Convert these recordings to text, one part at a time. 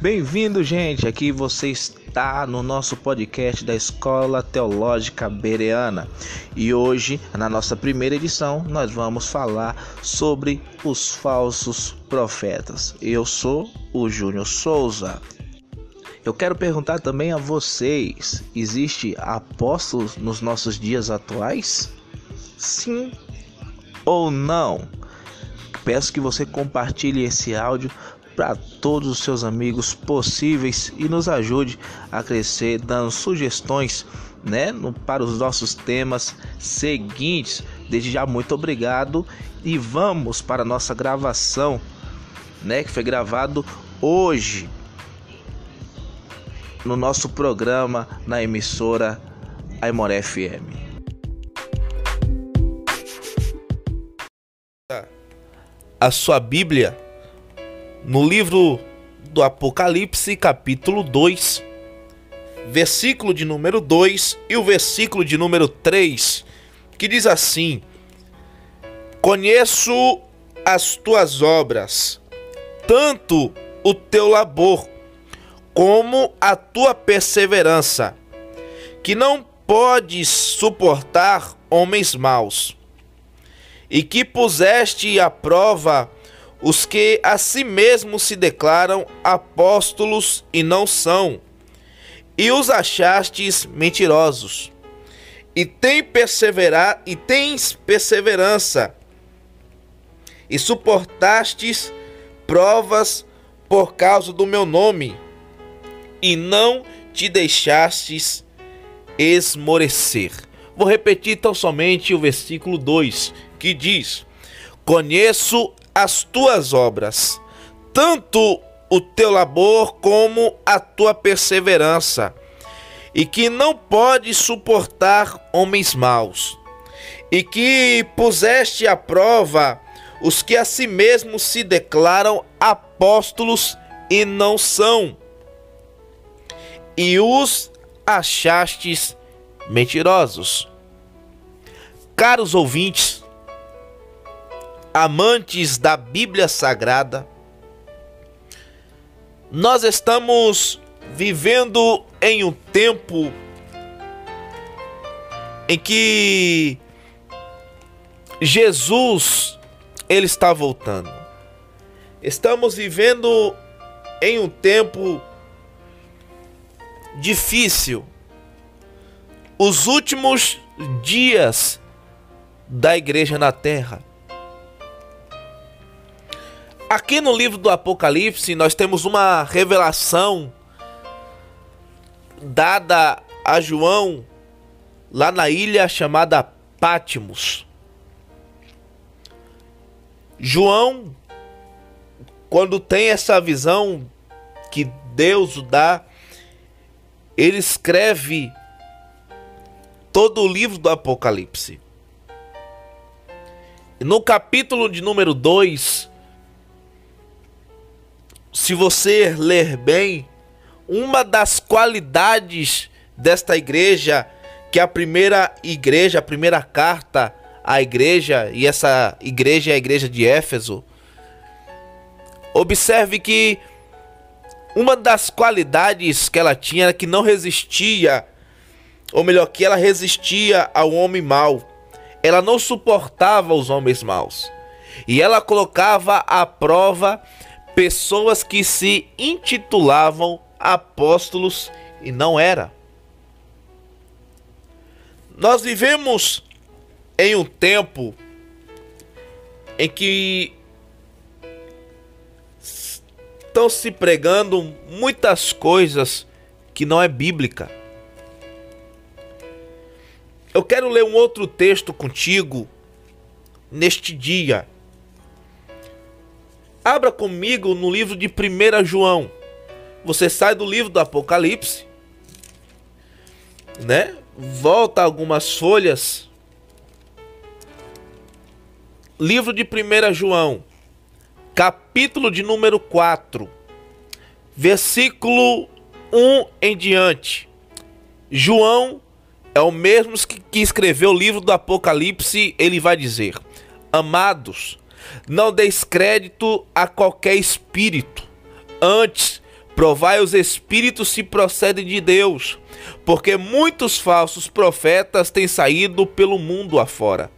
Bem-vindo, gente. Aqui você está no nosso podcast da Escola Teológica Bereana. E hoje, na nossa primeira edição, nós vamos falar sobre os falsos profetas. Eu sou o Júnior Souza. Eu quero perguntar também a vocês: existe apóstolos nos nossos dias atuais? Sim ou não? Peço que você compartilhe esse áudio para todos os seus amigos possíveis e nos ajude a crescer dando sugestões né, no, para os nossos temas seguintes. Desde já, muito obrigado e vamos para a nossa gravação, né, que foi gravado hoje no nosso programa na emissora Aimoré FM. A sua Bíblia no livro do Apocalipse, capítulo 2, versículo de número 2 e o versículo de número 3, que diz assim: Conheço as tuas obras, tanto o teu labor como a tua perseverança, que não podes suportar homens maus, e que puseste à prova os que a si mesmos se declaram apóstolos e não são, e os achastes mentirosos. E tem perseverar e tens perseverança, e suportastes provas por causa do meu nome, e não te deixastes esmorecer. Vou repetir tão somente o versículo 2, que diz: Conheço as tuas obras, tanto o teu labor como a tua perseverança, e que não pode suportar homens maus, e que puseste à prova os que a si mesmos se declaram apóstolos e não são, e os achastes mentirosos. Caros ouvintes, amantes da Bíblia Sagrada, nós estamos vivendo em um tempo em que Jesus ele está voltando. Estamos vivendo em um tempo difícil. Os últimos dias da igreja na terra. Aqui no livro do Apocalipse, nós temos uma revelação dada a João lá na ilha chamada Pátimos. João, quando tem essa visão que Deus o dá, ele escreve todo o livro do Apocalipse. No capítulo de número 2, se você ler bem, uma das qualidades desta igreja, que é a primeira igreja, a primeira carta à igreja, e essa igreja é a igreja de Éfeso, observe que uma das qualidades que ela tinha era que não resistia, ou melhor, que ela resistia ao homem mau. Ela não suportava os homens maus. E ela colocava à prova pessoas que se intitulavam apóstolos e não era. Nós vivemos em um tempo em que estão se pregando muitas coisas que não é bíblica. Eu quero ler um outro texto contigo neste dia Abra comigo no livro de 1 João. Você sai do livro do Apocalipse, né? Volta algumas folhas. Livro de 1 João, capítulo de número 4, versículo 1 em diante. João é o mesmo que escreveu o livro do Apocalipse, ele vai dizer: Amados, não deis crédito a qualquer espírito, antes Provai os espíritos se procedem de Deus, porque muitos falsos profetas têm saído pelo mundo afora.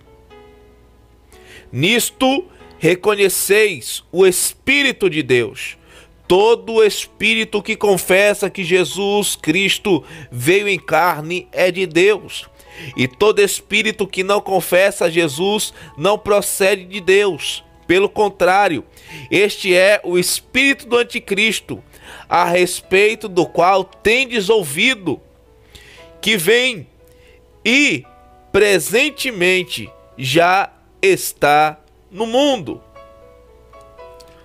Nisto reconheceis o Espírito de Deus. Todo espírito que confessa que Jesus Cristo veio em carne é de Deus. E todo espírito que não confessa Jesus não procede de Deus. Pelo contrário, este é o espírito do anticristo, a respeito do qual tendes ouvido, que vem e presentemente já está no mundo.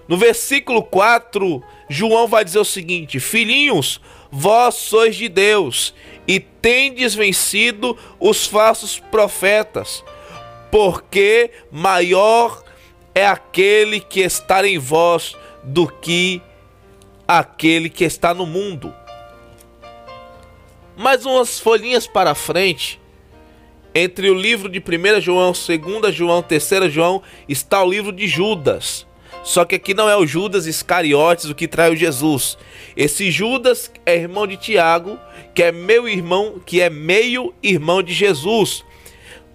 No versículo 4, João vai dizer o seguinte: Filhinhos, vós sois de Deus e tendes vencido os falsos profetas, porque maior é aquele que está em vós do que aquele que está no mundo. Mais umas folhinhas para frente, entre o livro de 1 João, 2 João, 3 João, está o livro de Judas. Só que aqui não é o Judas Iscariotes o que traiu Jesus. Esse Judas é irmão de Tiago, que é meu irmão, que é meio irmão de Jesus.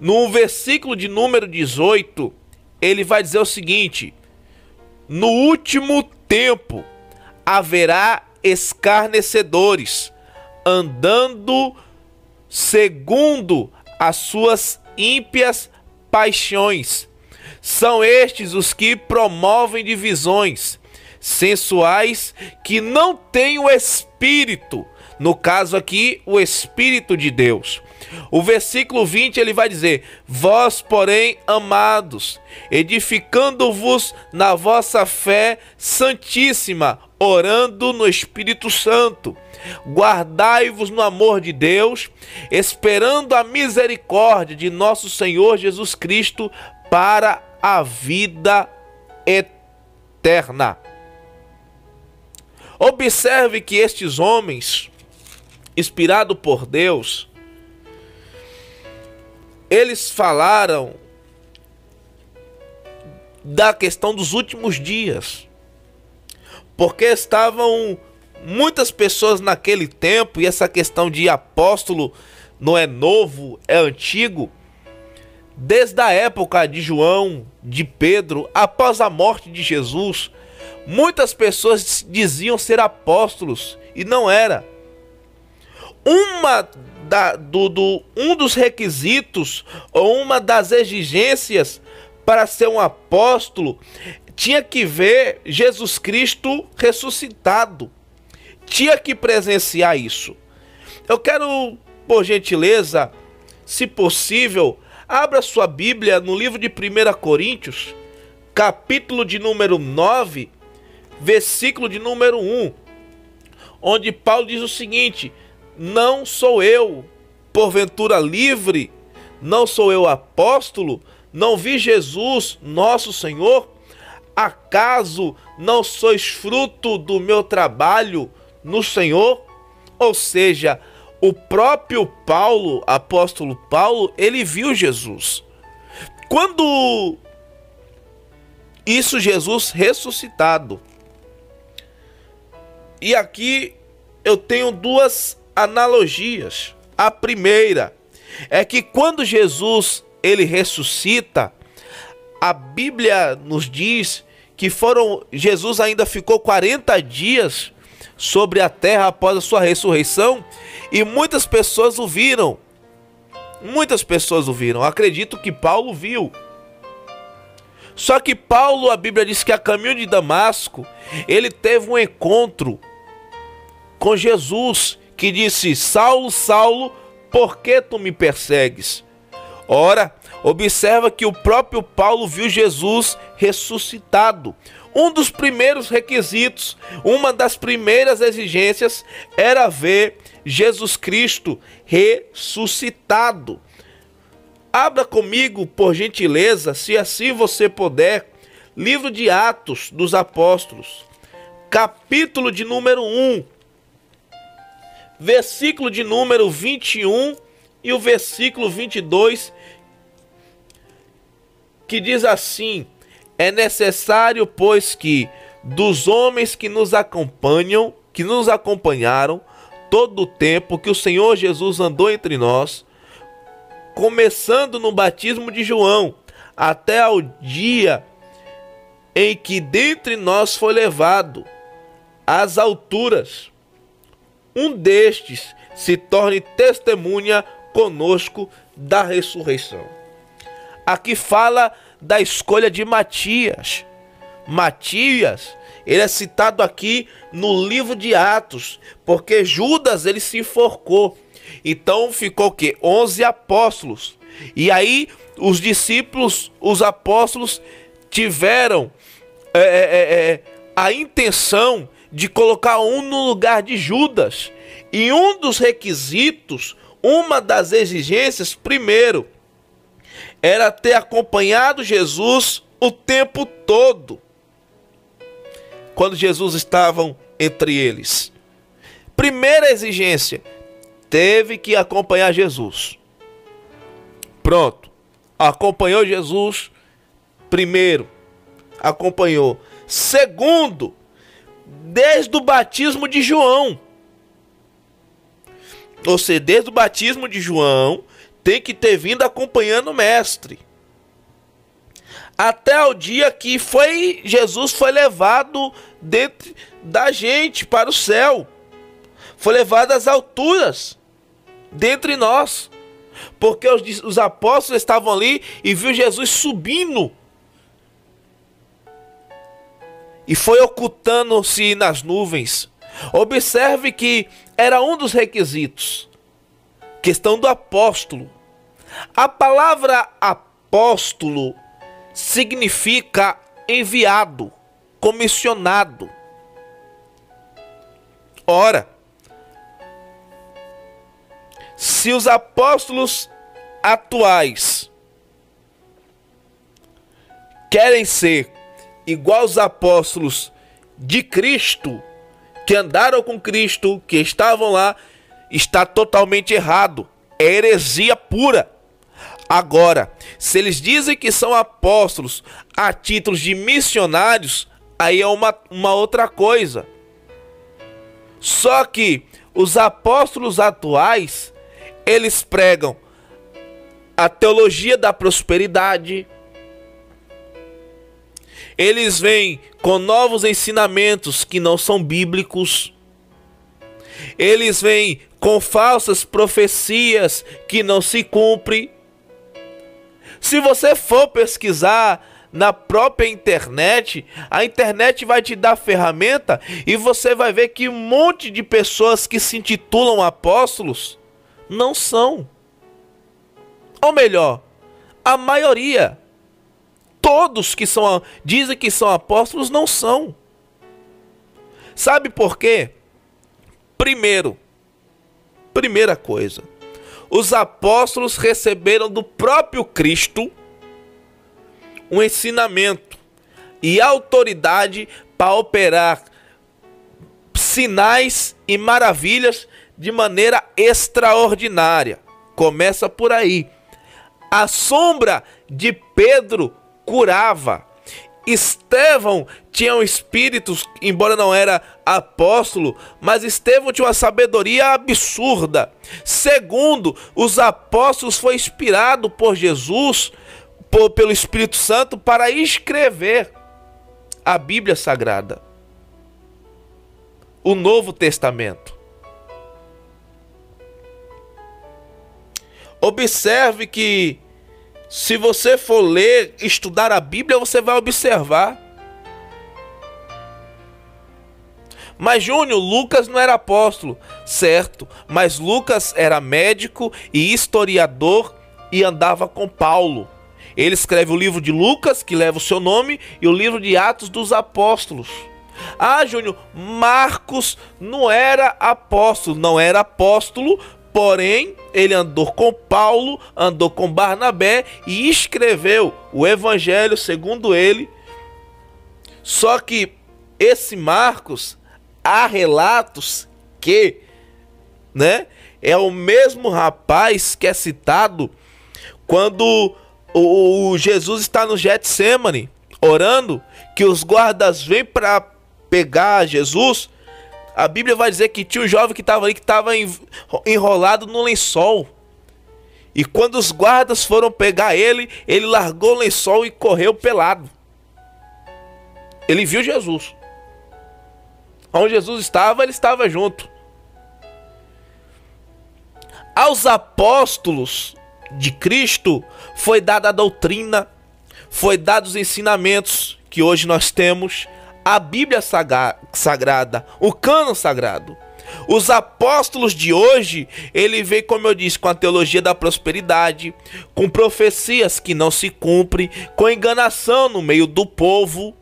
No versículo de número 18, ele vai dizer o seguinte: No último tempo haverá escarnecedores, andando segundo as suas ímpias paixões. São estes os que promovem divisões sensuais que não têm o espírito, no caso aqui, o espírito de Deus. O versículo 20 ele vai dizer: Vós, porém, amados, edificando-vos na vossa fé santíssima, orando no Espírito Santo, guardai-vos no amor de Deus, esperando a misericórdia de nosso Senhor Jesus Cristo para a vida eterna. Observe que estes homens, inspirados por Deus, eles falaram da questão dos últimos dias. Porque estavam muitas pessoas naquele tempo, e essa questão de apóstolo não é novo, é antigo. Desde a época de João, de Pedro, após a morte de Jesus, muitas pessoas diziam ser apóstolos e não era. Uma da, do, do, um dos requisitos ou uma das exigências para ser um apóstolo tinha que ver Jesus Cristo ressuscitado, tinha que presenciar isso. Eu quero, por gentileza, se possível, abra sua Bíblia no livro de 1 Coríntios, capítulo de número 9, versículo de número 1, onde Paulo diz o seguinte: não sou eu, porventura livre? Não sou eu apóstolo? Não vi Jesus, nosso Senhor? Acaso não sois fruto do meu trabalho no Senhor? Ou seja, o próprio Paulo, apóstolo Paulo, ele viu Jesus. Quando isso Jesus ressuscitado. E aqui eu tenho duas analogias. A primeira é que quando Jesus ele ressuscita, a Bíblia nos diz que foram Jesus ainda ficou 40 dias sobre a terra após a sua ressurreição e muitas pessoas o viram. Muitas pessoas o viram. Acredito que Paulo viu. Só que Paulo, a Bíblia diz que a caminho de Damasco, ele teve um encontro com Jesus que disse: Saulo, Saulo, por que tu me persegues? Ora, observa que o próprio Paulo viu Jesus ressuscitado. Um dos primeiros requisitos, uma das primeiras exigências era ver Jesus Cristo ressuscitado. Abra comigo, por gentileza, se assim você puder, livro de Atos dos Apóstolos, capítulo de número 1 versículo de número 21 e o versículo 22, que diz assim: É necessário, pois, que dos homens que nos acompanham que nos acompanharam todo o tempo que o Senhor Jesus andou entre nós, começando no batismo de João, até ao dia em que dentre nós foi levado às alturas. Um destes se torne testemunha conosco da ressurreição. Aqui fala da escolha de Matias. Matias, ele é citado aqui no livro de Atos, porque Judas ele se enforcou. Então ficou o quê? 11 apóstolos. E aí os discípulos, os apóstolos tiveram é, é, é, é a intenção de colocar um no lugar de Judas. E um dos requisitos, uma das exigências, primeiro, era ter acompanhado Jesus o tempo todo. Quando Jesus estava entre eles. Primeira exigência, teve que acompanhar Jesus. Pronto. Acompanhou Jesus primeiro. Acompanhou. Segundo, desde o batismo de João. Ou seja, desde o batismo de João, tem que ter vindo acompanhando o mestre. Até o dia que foi Jesus foi levado dentro da gente para o céu. Foi levado às alturas dentre nós. Porque os, os apóstolos estavam ali e viu Jesus subindo e foi ocultando-se nas nuvens. Observe que era um dos requisitos. Questão do apóstolo. A palavra apóstolo significa enviado, comissionado. Ora, se os apóstolos atuais querem ser igual aos apóstolos de Cristo, que andaram com Cristo, que estavam lá, está totalmente errado. É heresia pura. Agora, se eles dizem que são apóstolos a títulos de missionários, aí é uma, uma outra coisa. Só que os apóstolos atuais, eles pregam a teologia da prosperidade, eles vêm com novos ensinamentos que não são bíblicos. Eles vêm com falsas profecias que não se cumprem. Se você for pesquisar na própria internet, a internet vai te dar ferramenta e você vai ver que um monte de pessoas que se intitulam apóstolos não são. Ou melhor, a maioria todos que são dizem que são apóstolos não são. Sabe por quê? Primeiro, primeira coisa, os apóstolos receberam do próprio Cristo um ensinamento e autoridade para operar sinais e maravilhas de maneira extraordinária. Começa por aí. A sombra de Pedro curava. Estevão tinha um espírito, embora não era apóstolo, mas Estevão tinha uma sabedoria absurda. Segundo, os apóstolos foi inspirado por Jesus, por, pelo Espírito Santo, para escrever a Bíblia Sagrada, o Novo Testamento. Observe que se você for ler, estudar a Bíblia, você vai observar. Mas Júnior, Lucas não era apóstolo, certo? Mas Lucas era médico e historiador e andava com Paulo. Ele escreve o livro de Lucas, que leva o seu nome, e o livro de Atos dos Apóstolos. Ah, Júnior, Marcos não era apóstolo, não era apóstolo, Porém, ele andou com Paulo, andou com Barnabé e escreveu o evangelho segundo ele. Só que esse Marcos há relatos que, né, é o mesmo rapaz que é citado quando o, o Jesus está no Getsemane orando, que os guardas vêm para pegar Jesus. A Bíblia vai dizer que tinha um jovem que estava ali que estava enrolado no lençol. E quando os guardas foram pegar ele, ele largou o lençol e correu pelado. Ele viu Jesus. Onde Jesus estava, ele estava junto. Aos apóstolos de Cristo foi dada a doutrina, foi dados os ensinamentos que hoje nós temos, a Bíblia sagrada, o cano sagrado. Os apóstolos de hoje, ele vem, como eu disse, com a teologia da prosperidade, com profecias que não se cumprem, com enganação no meio do povo,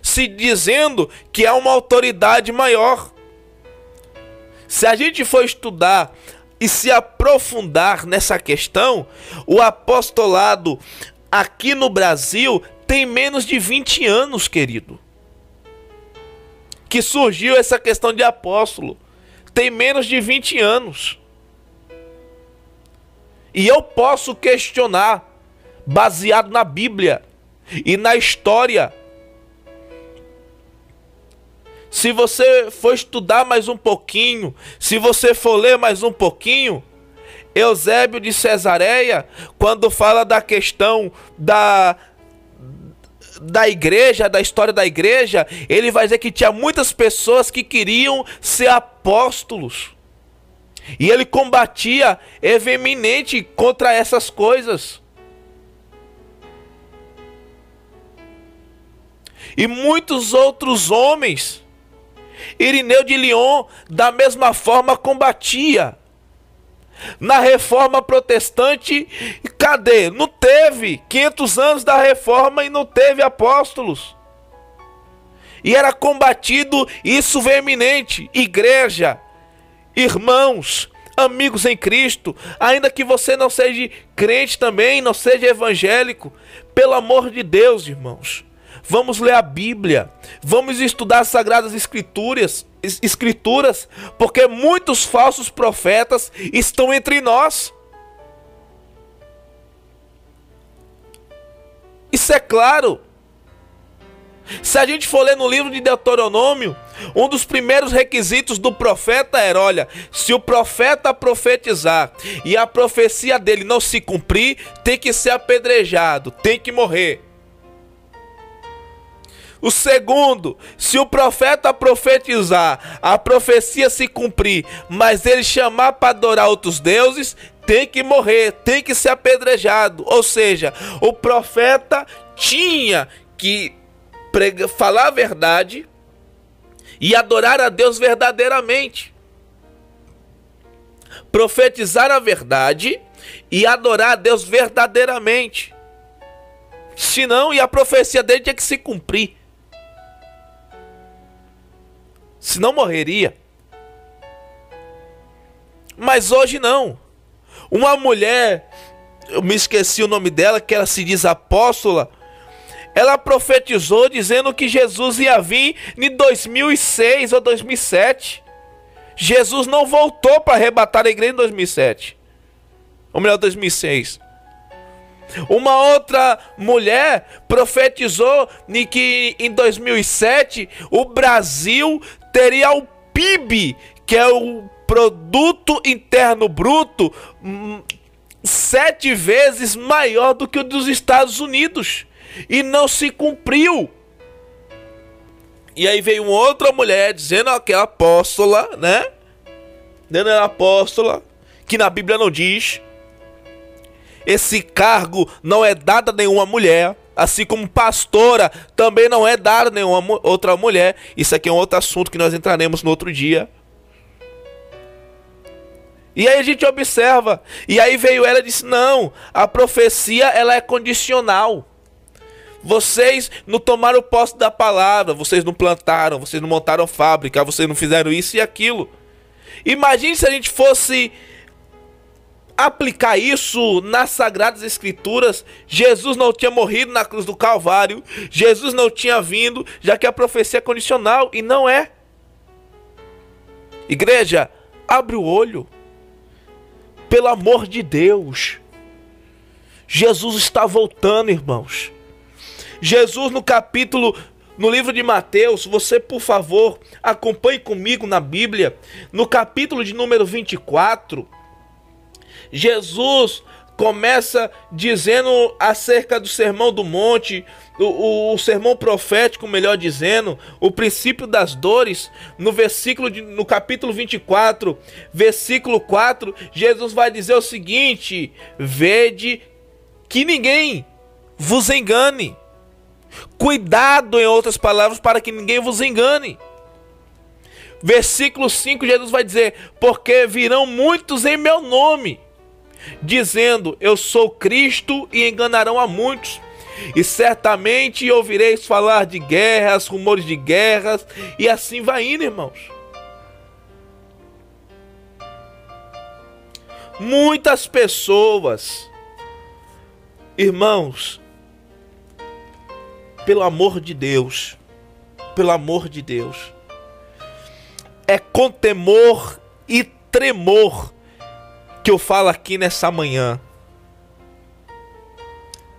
se dizendo que é uma autoridade maior. Se a gente for estudar e se aprofundar nessa questão, o apostolado aqui no Brasil tem menos de 20 anos, querido. Que surgiu essa questão de apóstolo. Tem menos de 20 anos. E eu posso questionar, baseado na Bíblia e na história. Se você for estudar mais um pouquinho, se você for ler mais um pouquinho, Eusébio de Cesareia, quando fala da questão da da igreja, da história da igreja, ele vai dizer que tinha muitas pessoas que queriam ser apóstolos. E ele combatia veemente contra essas coisas. E muitos outros homens, Irineu de Lyon, da mesma forma combatia. Na reforma protestante, cadê? Não teve 500 anos da reforma e não teve apóstolos. E era combatido isso veemente, igreja, irmãos, amigos em Cristo, ainda que você não seja crente também, não seja evangélico, pelo amor de Deus, irmãos. Vamos ler a Bíblia, vamos estudar as sagradas escrituras, escrituras, porque muitos falsos profetas estão entre nós. Isso é claro. Se a gente for ler no livro de Deuteronômio, um dos primeiros requisitos do profeta era: olha, se o profeta profetizar e a profecia dele não se cumprir, tem que ser apedrejado, tem que morrer. O segundo, se o profeta profetizar, a profecia se cumprir, mas ele chamar para adorar outros deuses, tem que morrer, tem que ser apedrejado. Ou seja, o profeta tinha que prega, falar a verdade e adorar a Deus verdadeiramente. Profetizar a verdade e adorar a Deus verdadeiramente. Senão, e a profecia dele tinha que se cumprir senão morreria. Mas hoje não. Uma mulher, eu me esqueci o nome dela, que ela se diz apóstola, ela profetizou dizendo que Jesus ia vir em 2006 ou 2007. Jesus não voltou para arrebatar a igreja em 2007. Ou melhor, 2006. Uma outra mulher profetizou que em 2007 o Brasil teria o PIB, que é o produto interno bruto, hum, sete vezes maior do que o dos Estados Unidos. E não se cumpriu. E aí veio outra mulher dizendo que é apóstola, né? Dizendo é apóstola, que na Bíblia não diz. Esse cargo não é dado a nenhuma mulher assim como pastora também não é dar nenhuma outra mulher. Isso aqui é um outro assunto que nós entraremos no outro dia. E aí a gente observa, e aí veio ela e disse: "Não, a profecia ela é condicional. Vocês não tomaram posse da palavra, vocês não plantaram, vocês não montaram fábrica, vocês não fizeram isso e aquilo. Imagine se a gente fosse aplicar isso nas sagradas escrituras, Jesus não tinha morrido na cruz do Calvário, Jesus não tinha vindo, já que a profecia é condicional e não é. Igreja, abre o olho. Pelo amor de Deus. Jesus está voltando, irmãos. Jesus no capítulo no livro de Mateus, você, por favor, acompanhe comigo na Bíblia, no capítulo de número 24, Jesus começa dizendo acerca do sermão do monte, o, o, o, sermão profético, melhor dizendo, o princípio das dores, no versículo de, no capítulo 24, versículo 4, Jesus vai dizer o seguinte: Vede que ninguém vos engane. Cuidado, em outras palavras, para que ninguém vos engane. Versículo 5, Jesus vai dizer: Porque virão muitos em meu nome, dizendo: Eu sou Cristo, e enganarão a muitos. E certamente ouvireis falar de guerras, rumores de guerras, e assim vai indo, irmãos. Muitas pessoas, irmãos, pelo amor de Deus, pelo amor de Deus, é com temor e tremor que eu falo aqui nessa manhã.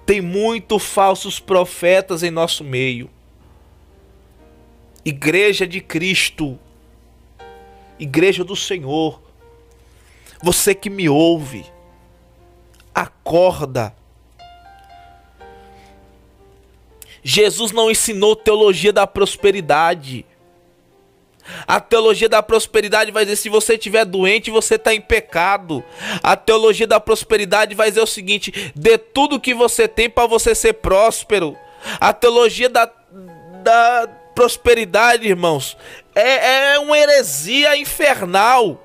Tem muito falsos profetas em nosso meio. Igreja de Cristo, Igreja do Senhor, você que me ouve, acorda Jesus não ensinou teologia da prosperidade. A teologia da prosperidade vai dizer: se você estiver doente, você está em pecado. A teologia da prosperidade vai dizer o seguinte: dê tudo que você tem para você ser próspero. A teologia da, da prosperidade, irmãos, é, é uma heresia infernal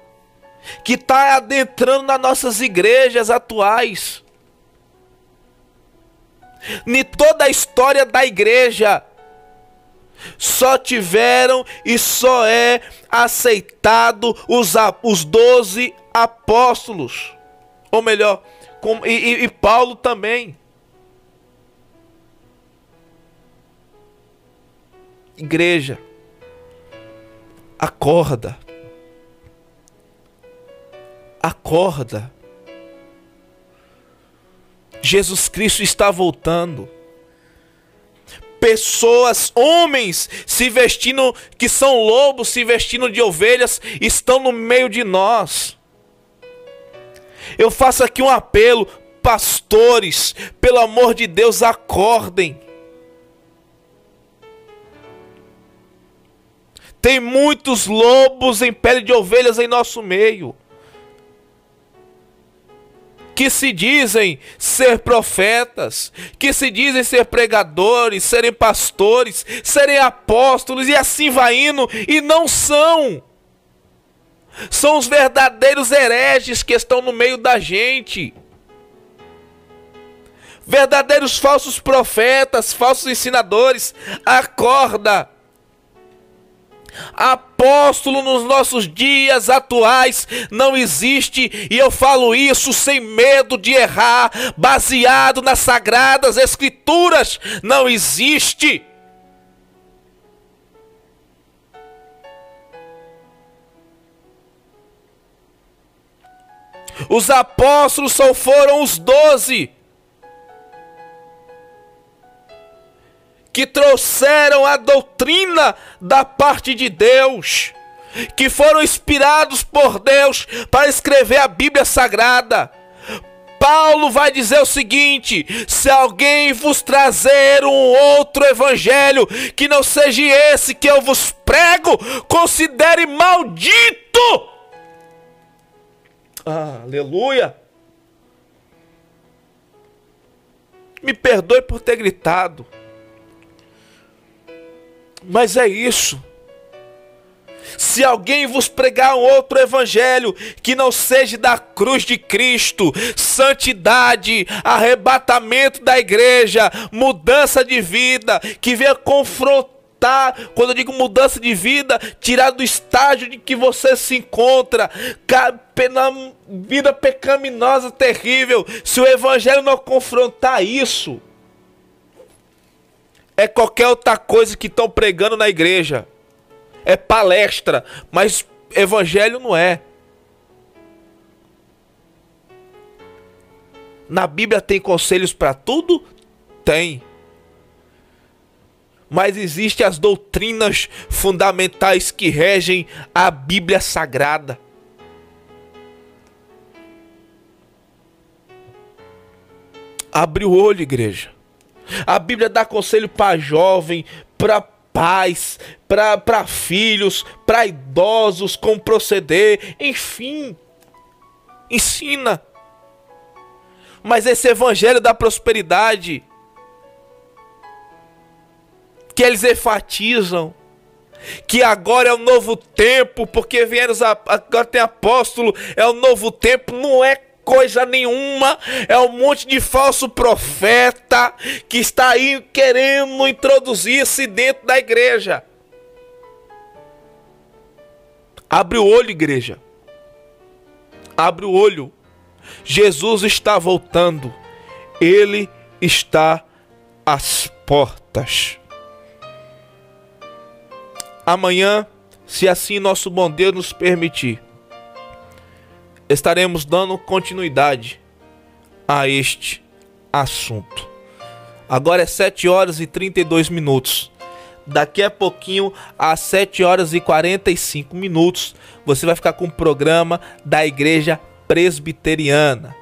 que está adentrando nas nossas igrejas atuais. Em toda a história da igreja, só tiveram e só é aceitado os, os doze apóstolos. Ou melhor, com, e, e Paulo também. Igreja, acorda. Acorda. Jesus Cristo está voltando. Pessoas, homens, se vestindo, que são lobos, se vestindo de ovelhas, estão no meio de nós. Eu faço aqui um apelo, pastores, pelo amor de Deus, acordem. Tem muitos lobos em pele de ovelhas em nosso meio que se dizem ser profetas, que se dizem ser pregadores, serem pastores, serem apóstolos e assim vai indo e não são. São os verdadeiros hereges que estão no meio da gente. Verdadeiros falsos profetas, falsos ensinadores, acorda Apóstolo nos nossos dias atuais não existe, e eu falo isso sem medo de errar, baseado nas sagradas escrituras, não existe. Os apóstolos só foram os doze. Que trouxeram a doutrina da parte de Deus, que foram inspirados por Deus para escrever a Bíblia Sagrada. Paulo vai dizer o seguinte: se alguém vos trazer um outro evangelho que não seja esse que eu vos prego, considere maldito. Ah, aleluia. Me perdoe por ter gritado. Mas é isso. Se alguém vos pregar um outro evangelho que não seja da cruz de Cristo, santidade, arrebatamento da igreja, mudança de vida, que venha confrontar, quando eu digo mudança de vida, tirar do estágio de que você se encontra, na vida pecaminosa terrível, se o evangelho não confrontar isso, é qualquer outra coisa que estão pregando na igreja. É palestra, mas evangelho não é. Na Bíblia tem conselhos para tudo? Tem. mas existem as doutrinas fundamentais que regem a Bíblia Sagrada. Abre o olho, igreja. A Bíblia dá conselho para jovem, para pais, para filhos, para idosos, como proceder, enfim. Ensina. Mas esse evangelho da prosperidade que eles enfatizam que agora é o novo tempo, porque vieram agora tem apóstolo, é o novo tempo, não é coisa nenhuma, é um monte de falso profeta que está aí querendo introduzir-se dentro da igreja. Abre o olho, igreja. Abre o olho. Jesus está voltando. Ele está às portas. Amanhã, se assim nosso bom Deus nos permitir, estaremos dando continuidade a este assunto. Agora é 7 horas e 32 minutos. Daqui a pouquinho, às 7 horas e 45 minutos, você vai ficar com o programa da Igreja Presbiteriana.